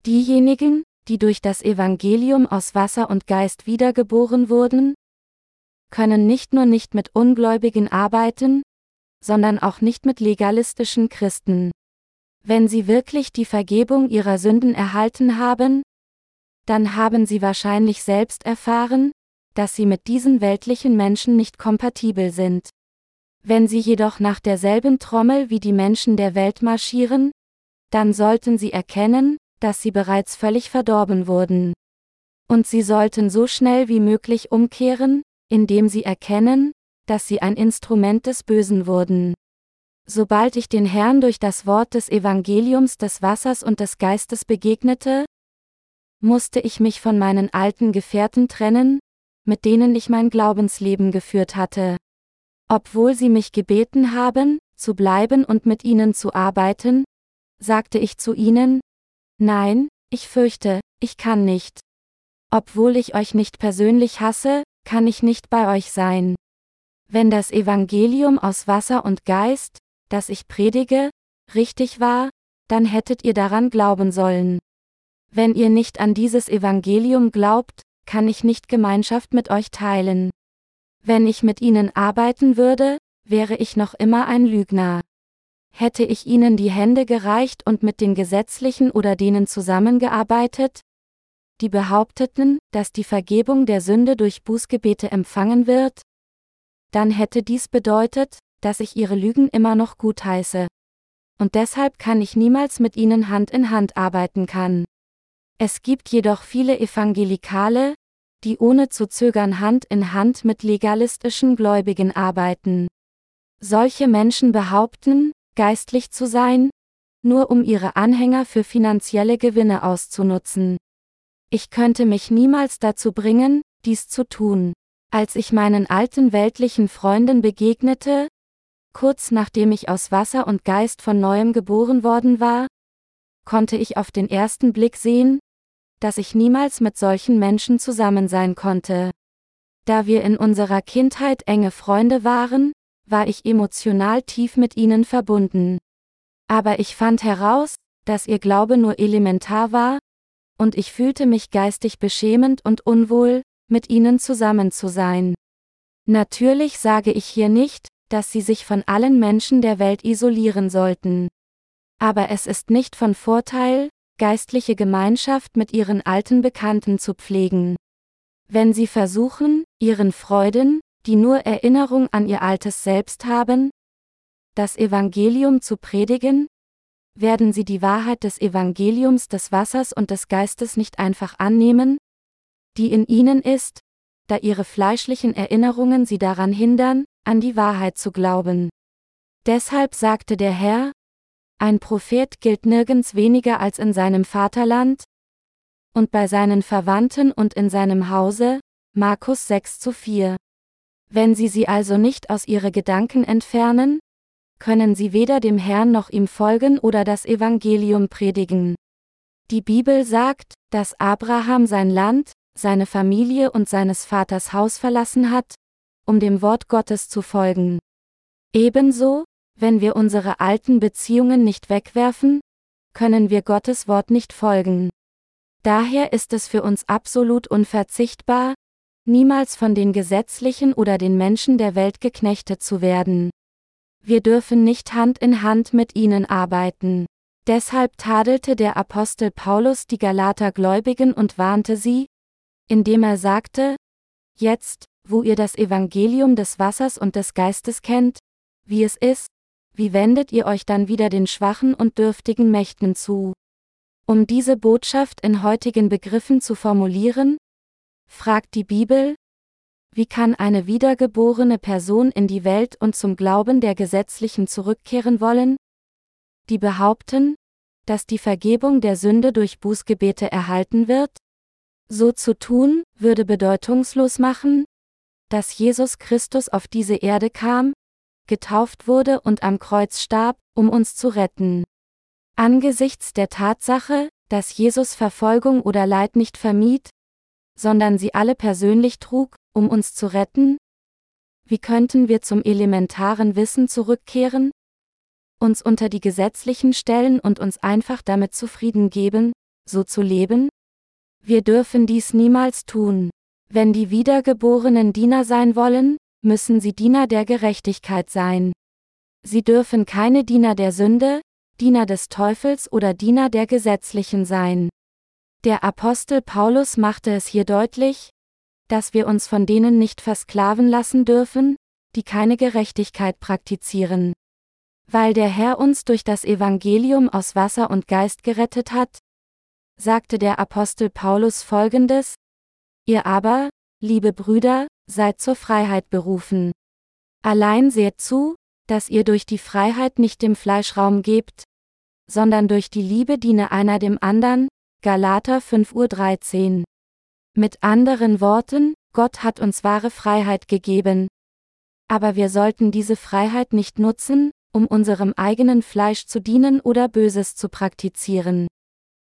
Speaker 1: Diejenigen, die durch das Evangelium aus Wasser und Geist wiedergeboren wurden, können nicht nur nicht mit Ungläubigen arbeiten, sondern auch nicht mit legalistischen Christen. Wenn sie wirklich die Vergebung ihrer Sünden erhalten haben, dann haben sie wahrscheinlich selbst erfahren, dass sie mit diesen weltlichen Menschen nicht kompatibel sind. Wenn sie jedoch nach derselben Trommel wie die Menschen der Welt marschieren, dann sollten sie erkennen, dass sie bereits völlig verdorben wurden. Und sie sollten so schnell wie möglich umkehren, indem sie erkennen, dass sie ein Instrument des Bösen wurden. Sobald ich den Herrn durch das Wort des Evangeliums des Wassers und des Geistes begegnete, musste ich mich von meinen alten Gefährten trennen, mit denen ich mein Glaubensleben geführt hatte. Obwohl sie mich gebeten haben, zu bleiben und mit ihnen zu arbeiten, sagte ich zu ihnen, nein, ich fürchte, ich kann nicht. Obwohl ich euch nicht persönlich hasse, kann ich nicht bei euch sein. Wenn das Evangelium aus Wasser und Geist, das ich predige, richtig war, dann hättet ihr daran glauben sollen. Wenn ihr nicht an dieses Evangelium glaubt, kann ich nicht Gemeinschaft mit euch teilen. Wenn ich mit ihnen arbeiten würde, wäre ich noch immer ein Lügner. Hätte ich ihnen die Hände gereicht und mit den Gesetzlichen oder denen zusammengearbeitet, die behaupteten, dass die Vergebung der Sünde durch Bußgebete empfangen wird, dann hätte dies bedeutet, dass ich ihre Lügen immer noch gutheiße. Und deshalb kann ich niemals mit ihnen Hand in Hand arbeiten kann. Es gibt jedoch viele Evangelikale, die ohne zu zögern Hand in Hand mit legalistischen Gläubigen arbeiten. Solche Menschen behaupten, geistlich zu sein, nur um ihre Anhänger für finanzielle Gewinne auszunutzen. Ich könnte mich niemals dazu bringen, dies zu tun. Als ich meinen alten weltlichen Freunden begegnete, Kurz nachdem ich aus Wasser und Geist von neuem geboren worden war, konnte ich auf den ersten Blick sehen, dass ich niemals mit solchen Menschen zusammen sein konnte. Da wir in unserer Kindheit enge Freunde waren, war ich emotional tief mit ihnen verbunden. Aber ich fand heraus, dass ihr Glaube nur elementar war, und ich fühlte mich geistig beschämend und unwohl, mit ihnen zusammen zu sein. Natürlich sage ich hier nicht, dass sie sich von allen Menschen der Welt isolieren sollten. Aber es ist nicht von Vorteil, geistliche Gemeinschaft mit ihren alten Bekannten zu pflegen. Wenn sie versuchen, ihren Freuden, die nur Erinnerung an ihr altes Selbst haben, das Evangelium zu predigen, werden sie die Wahrheit des Evangeliums des Wassers und des Geistes nicht einfach annehmen, die in ihnen ist, da ihre fleischlichen Erinnerungen sie daran hindern, an die Wahrheit zu glauben. Deshalb sagte der Herr, ein Prophet gilt nirgends weniger als in seinem Vaterland und bei seinen Verwandten und in seinem Hause, Markus 6 zu 4. Wenn sie sie also nicht aus ihre Gedanken entfernen, können sie weder dem Herrn noch ihm folgen oder das Evangelium predigen. Die Bibel sagt, dass Abraham sein Land, seine Familie und seines Vaters Haus verlassen hat, um dem Wort Gottes zu folgen. Ebenso, wenn wir unsere alten Beziehungen nicht wegwerfen, können wir Gottes Wort nicht folgen. Daher ist es für uns absolut unverzichtbar, niemals von den Gesetzlichen oder den Menschen der Welt geknechtet zu werden. Wir dürfen nicht Hand in Hand mit ihnen arbeiten. Deshalb tadelte der Apostel Paulus die Galater Gläubigen und warnte sie, indem er sagte, Jetzt, wo ihr das Evangelium des Wassers und des Geistes kennt, wie es ist, wie wendet ihr euch dann wieder den schwachen und dürftigen Mächten zu? Um diese Botschaft in heutigen Begriffen zu formulieren, fragt die Bibel, wie kann eine wiedergeborene Person in die Welt und zum Glauben der Gesetzlichen zurückkehren wollen? Die behaupten, dass die Vergebung der Sünde durch Bußgebete erhalten wird? So zu tun, würde bedeutungslos machen, dass Jesus Christus auf diese Erde kam, getauft wurde und am Kreuz starb, um uns zu retten. Angesichts der Tatsache, dass Jesus Verfolgung oder Leid nicht vermied, sondern sie alle persönlich trug, um uns zu retten? Wie könnten wir zum elementaren Wissen zurückkehren? Uns unter die gesetzlichen stellen und uns einfach damit zufrieden geben, so zu leben? Wir dürfen dies niemals tun. Wenn die Wiedergeborenen Diener sein wollen, müssen sie Diener der Gerechtigkeit sein. Sie dürfen keine Diener der Sünde, Diener des Teufels oder Diener der Gesetzlichen sein. Der Apostel Paulus machte es hier deutlich, dass wir uns von denen nicht versklaven lassen dürfen, die keine Gerechtigkeit praktizieren. Weil der Herr uns durch das Evangelium aus Wasser und Geist gerettet hat, sagte der Apostel Paulus folgendes, Ihr aber, liebe Brüder, seid zur Freiheit berufen. Allein seht zu, dass ihr durch die Freiheit nicht dem Fleisch Raum gebt, sondern durch die Liebe diene einer dem anderen, Galater 5.13 Uhr. Mit anderen Worten, Gott hat uns wahre Freiheit gegeben. Aber wir sollten diese Freiheit nicht nutzen, um unserem eigenen Fleisch zu dienen oder Böses zu praktizieren.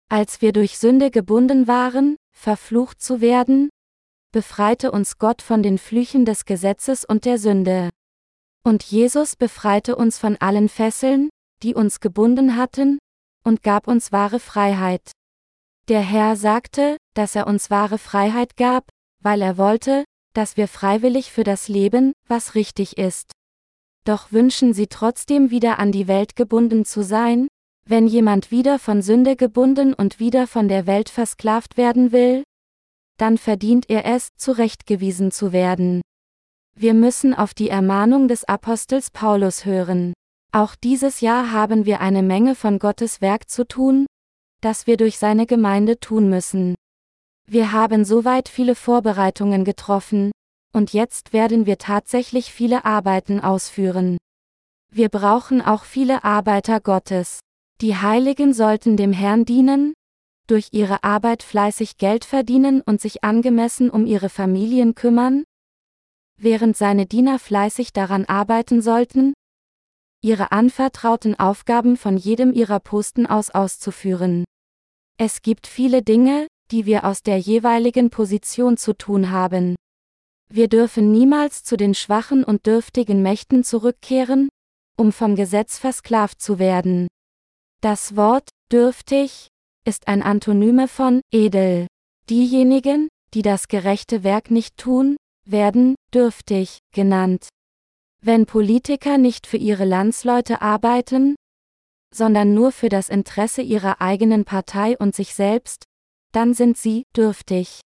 Speaker 1: Als wir durch Sünde gebunden waren, verflucht zu werden, befreite uns Gott von den Flüchen des Gesetzes und der Sünde. Und Jesus befreite uns von allen Fesseln, die uns gebunden hatten, und gab uns wahre Freiheit. Der Herr sagte, dass er uns wahre Freiheit gab, weil er wollte, dass wir freiwillig für das Leben, was richtig ist. Doch wünschen sie trotzdem wieder an die Welt gebunden zu sein? Wenn jemand wieder von Sünde gebunden und wieder von der Welt versklavt werden will? Dann verdient er es, zurechtgewiesen zu werden. Wir müssen auf die Ermahnung des Apostels Paulus hören. Auch dieses Jahr haben wir eine Menge von Gottes Werk zu tun, das wir durch seine Gemeinde tun müssen. Wir haben soweit viele Vorbereitungen getroffen, und jetzt werden wir tatsächlich viele Arbeiten ausführen. Wir brauchen auch viele Arbeiter Gottes. Die Heiligen sollten dem Herrn dienen, durch ihre Arbeit fleißig Geld verdienen und sich angemessen um ihre Familien kümmern, während seine Diener fleißig daran arbeiten sollten, ihre anvertrauten Aufgaben von jedem ihrer Posten aus auszuführen. Es gibt viele Dinge, die wir aus der jeweiligen Position zu tun haben. Wir dürfen niemals zu den schwachen und dürftigen Mächten zurückkehren, um vom Gesetz versklavt zu werden. Das Wort dürftig ist ein Antonyme von edel. Diejenigen, die das gerechte Werk nicht tun, werden dürftig genannt. Wenn Politiker nicht für ihre Landsleute arbeiten, sondern nur für das Interesse ihrer eigenen Partei und sich selbst, dann sind sie dürftig.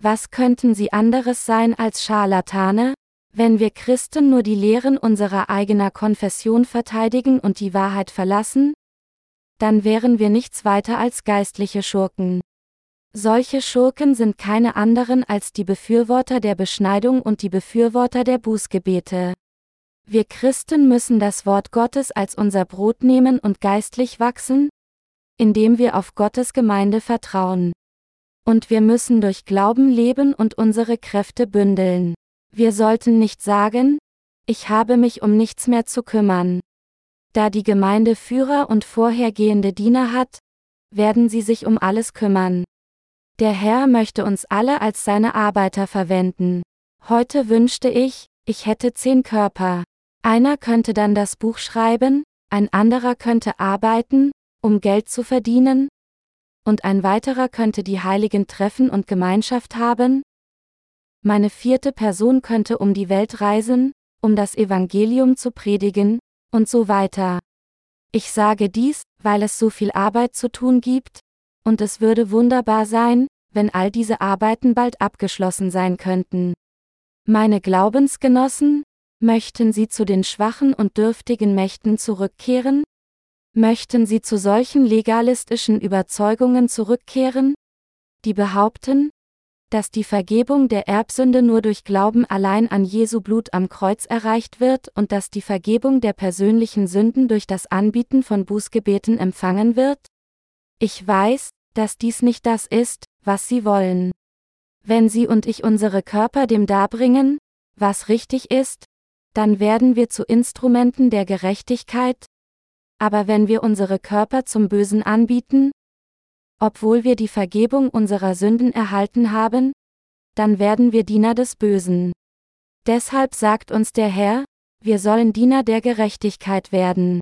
Speaker 1: Was könnten sie anderes sein als Scharlatane? Wenn wir Christen nur die Lehren unserer eigener Konfession verteidigen und die Wahrheit verlassen, dann wären wir nichts weiter als geistliche Schurken. Solche Schurken sind keine anderen als die Befürworter der Beschneidung und die Befürworter der Bußgebete. Wir Christen müssen das Wort Gottes als unser Brot nehmen und geistlich wachsen, indem wir auf Gottes Gemeinde vertrauen. Und wir müssen durch Glauben leben und unsere Kräfte bündeln. Wir sollten nicht sagen, ich habe mich um nichts mehr zu kümmern. Da die Gemeinde Führer und vorhergehende Diener hat, werden sie sich um alles kümmern. Der Herr möchte uns alle als seine Arbeiter verwenden. Heute wünschte ich, ich hätte zehn Körper. Einer könnte dann das Buch schreiben, ein anderer könnte arbeiten, um Geld zu verdienen, und ein weiterer könnte die Heiligen treffen und Gemeinschaft haben? Meine vierte Person könnte um die Welt reisen, um das Evangelium zu predigen, und so weiter. Ich sage dies, weil es so viel Arbeit zu tun gibt, und es würde wunderbar sein, wenn all diese Arbeiten bald abgeschlossen sein könnten. Meine Glaubensgenossen, möchten Sie zu den schwachen und dürftigen Mächten zurückkehren? Möchten Sie zu solchen legalistischen Überzeugungen zurückkehren, die behaupten, dass die Vergebung der Erbsünde nur durch Glauben allein an Jesu Blut am Kreuz erreicht wird und dass die Vergebung der persönlichen Sünden durch das Anbieten von Bußgebeten empfangen wird? Ich weiß, dass dies nicht das ist, was Sie wollen. Wenn Sie und ich unsere Körper dem darbringen, was richtig ist, dann werden wir zu Instrumenten der Gerechtigkeit, aber wenn wir unsere Körper zum Bösen anbieten, obwohl wir die Vergebung unserer Sünden erhalten haben, dann werden wir Diener des Bösen. Deshalb sagt uns der Herr, wir sollen Diener der Gerechtigkeit werden.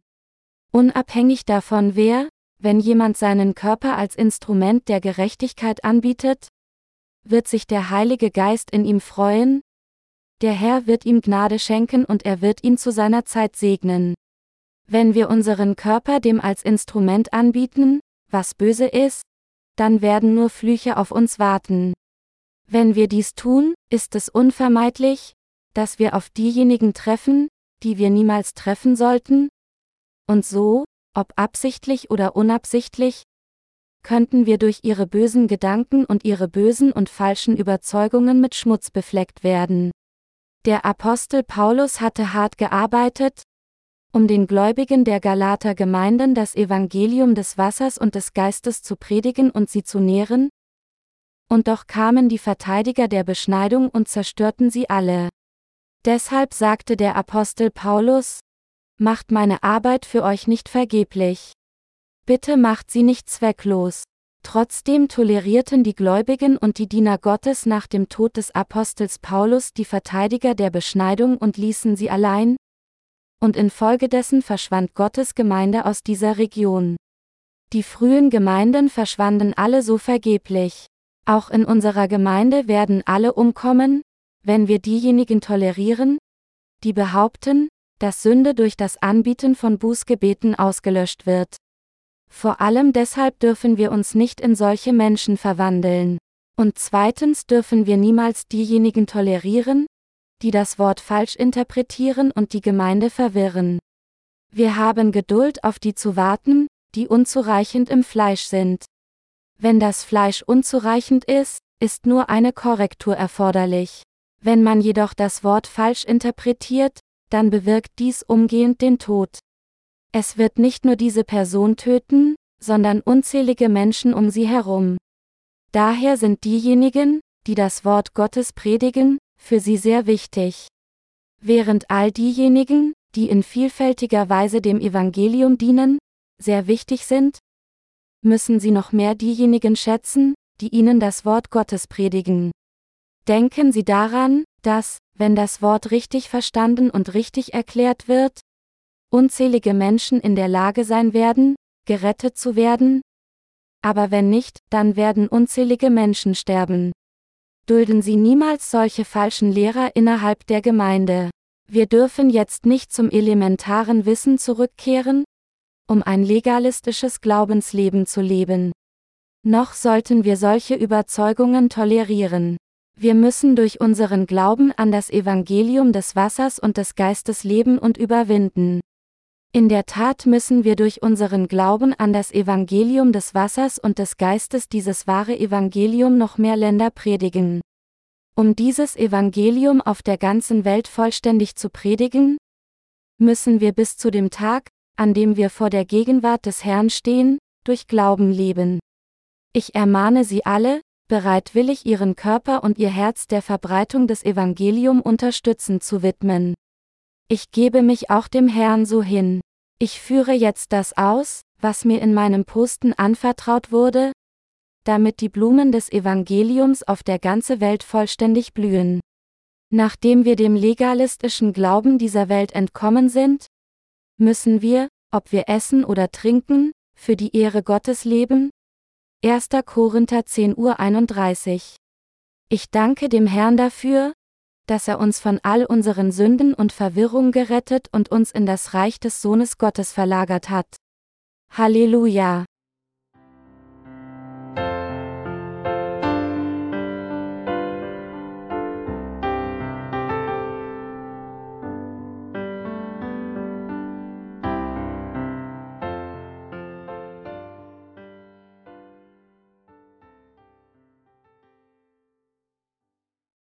Speaker 1: Unabhängig davon wer, wenn jemand seinen Körper als Instrument der Gerechtigkeit anbietet, wird sich der Heilige Geist in ihm freuen, der Herr wird ihm Gnade schenken und er wird ihn zu seiner Zeit segnen. Wenn wir unseren Körper dem als Instrument anbieten, was böse ist, dann werden nur Flüche auf uns warten. Wenn wir dies tun, ist es unvermeidlich, dass wir auf diejenigen treffen, die wir niemals treffen sollten? Und so, ob absichtlich oder unabsichtlich, könnten wir durch ihre bösen Gedanken und ihre bösen und falschen Überzeugungen mit Schmutz befleckt werden. Der Apostel Paulus hatte hart gearbeitet, um den Gläubigen der Galater Gemeinden das Evangelium des Wassers und des Geistes zu predigen und sie zu nähren, und doch kamen die Verteidiger der Beschneidung und zerstörten sie alle. Deshalb sagte der Apostel Paulus, Macht meine Arbeit für euch nicht vergeblich. Bitte macht sie nicht zwecklos. Trotzdem tolerierten die Gläubigen und die Diener Gottes nach dem Tod des Apostels Paulus die Verteidiger der Beschneidung und ließen sie allein, und infolgedessen verschwand Gottes Gemeinde aus dieser Region. Die frühen Gemeinden verschwanden alle so vergeblich. Auch in unserer Gemeinde werden alle umkommen, wenn wir diejenigen tolerieren, die behaupten, dass Sünde durch das Anbieten von Bußgebeten ausgelöscht wird. Vor allem deshalb dürfen wir uns nicht in solche Menschen verwandeln. Und zweitens dürfen wir niemals diejenigen tolerieren, die das Wort falsch interpretieren und die Gemeinde verwirren. Wir haben Geduld auf die zu warten, die unzureichend im Fleisch sind. Wenn das Fleisch unzureichend ist, ist nur eine Korrektur erforderlich. Wenn man jedoch das Wort falsch interpretiert, dann bewirkt dies umgehend den Tod. Es wird nicht nur diese Person töten, sondern unzählige Menschen um sie herum. Daher sind diejenigen, die das Wort Gottes predigen, für sie sehr wichtig. Während all diejenigen, die in vielfältiger Weise dem Evangelium dienen, sehr wichtig sind, müssen sie noch mehr diejenigen schätzen, die ihnen das Wort Gottes predigen. Denken Sie daran, dass, wenn das Wort richtig verstanden und richtig erklärt wird, unzählige Menschen in der Lage sein werden, gerettet zu werden? Aber wenn nicht, dann werden unzählige Menschen sterben. Dulden Sie niemals solche falschen Lehrer innerhalb der Gemeinde. Wir dürfen jetzt nicht zum elementaren Wissen zurückkehren, um ein legalistisches Glaubensleben zu leben. Noch sollten wir solche Überzeugungen tolerieren. Wir müssen durch unseren Glauben an das Evangelium des Wassers und des Geistes leben und überwinden. In der Tat müssen wir durch unseren Glauben an das Evangelium des Wassers und des Geistes dieses wahre Evangelium noch mehr Länder predigen. Um dieses Evangelium auf der ganzen Welt vollständig zu predigen, müssen wir bis zu dem Tag, an dem wir vor der Gegenwart des Herrn stehen, durch Glauben leben. Ich ermahne Sie alle, bereitwillig ihren Körper und ihr Herz der Verbreitung des Evangelium unterstützend zu widmen. Ich gebe mich auch dem Herrn so hin. Ich führe jetzt das aus, was mir in meinem Posten anvertraut wurde, damit die Blumen des Evangeliums auf der ganzen Welt vollständig blühen. Nachdem wir dem legalistischen Glauben dieser Welt entkommen sind, müssen wir, ob wir essen oder trinken, für die Ehre Gottes leben, 1. Korinther 10 Uhr 31. Ich danke dem Herrn dafür, dass er uns von all unseren Sünden und Verwirrung gerettet und uns in das Reich des Sohnes Gottes verlagert hat. Halleluja!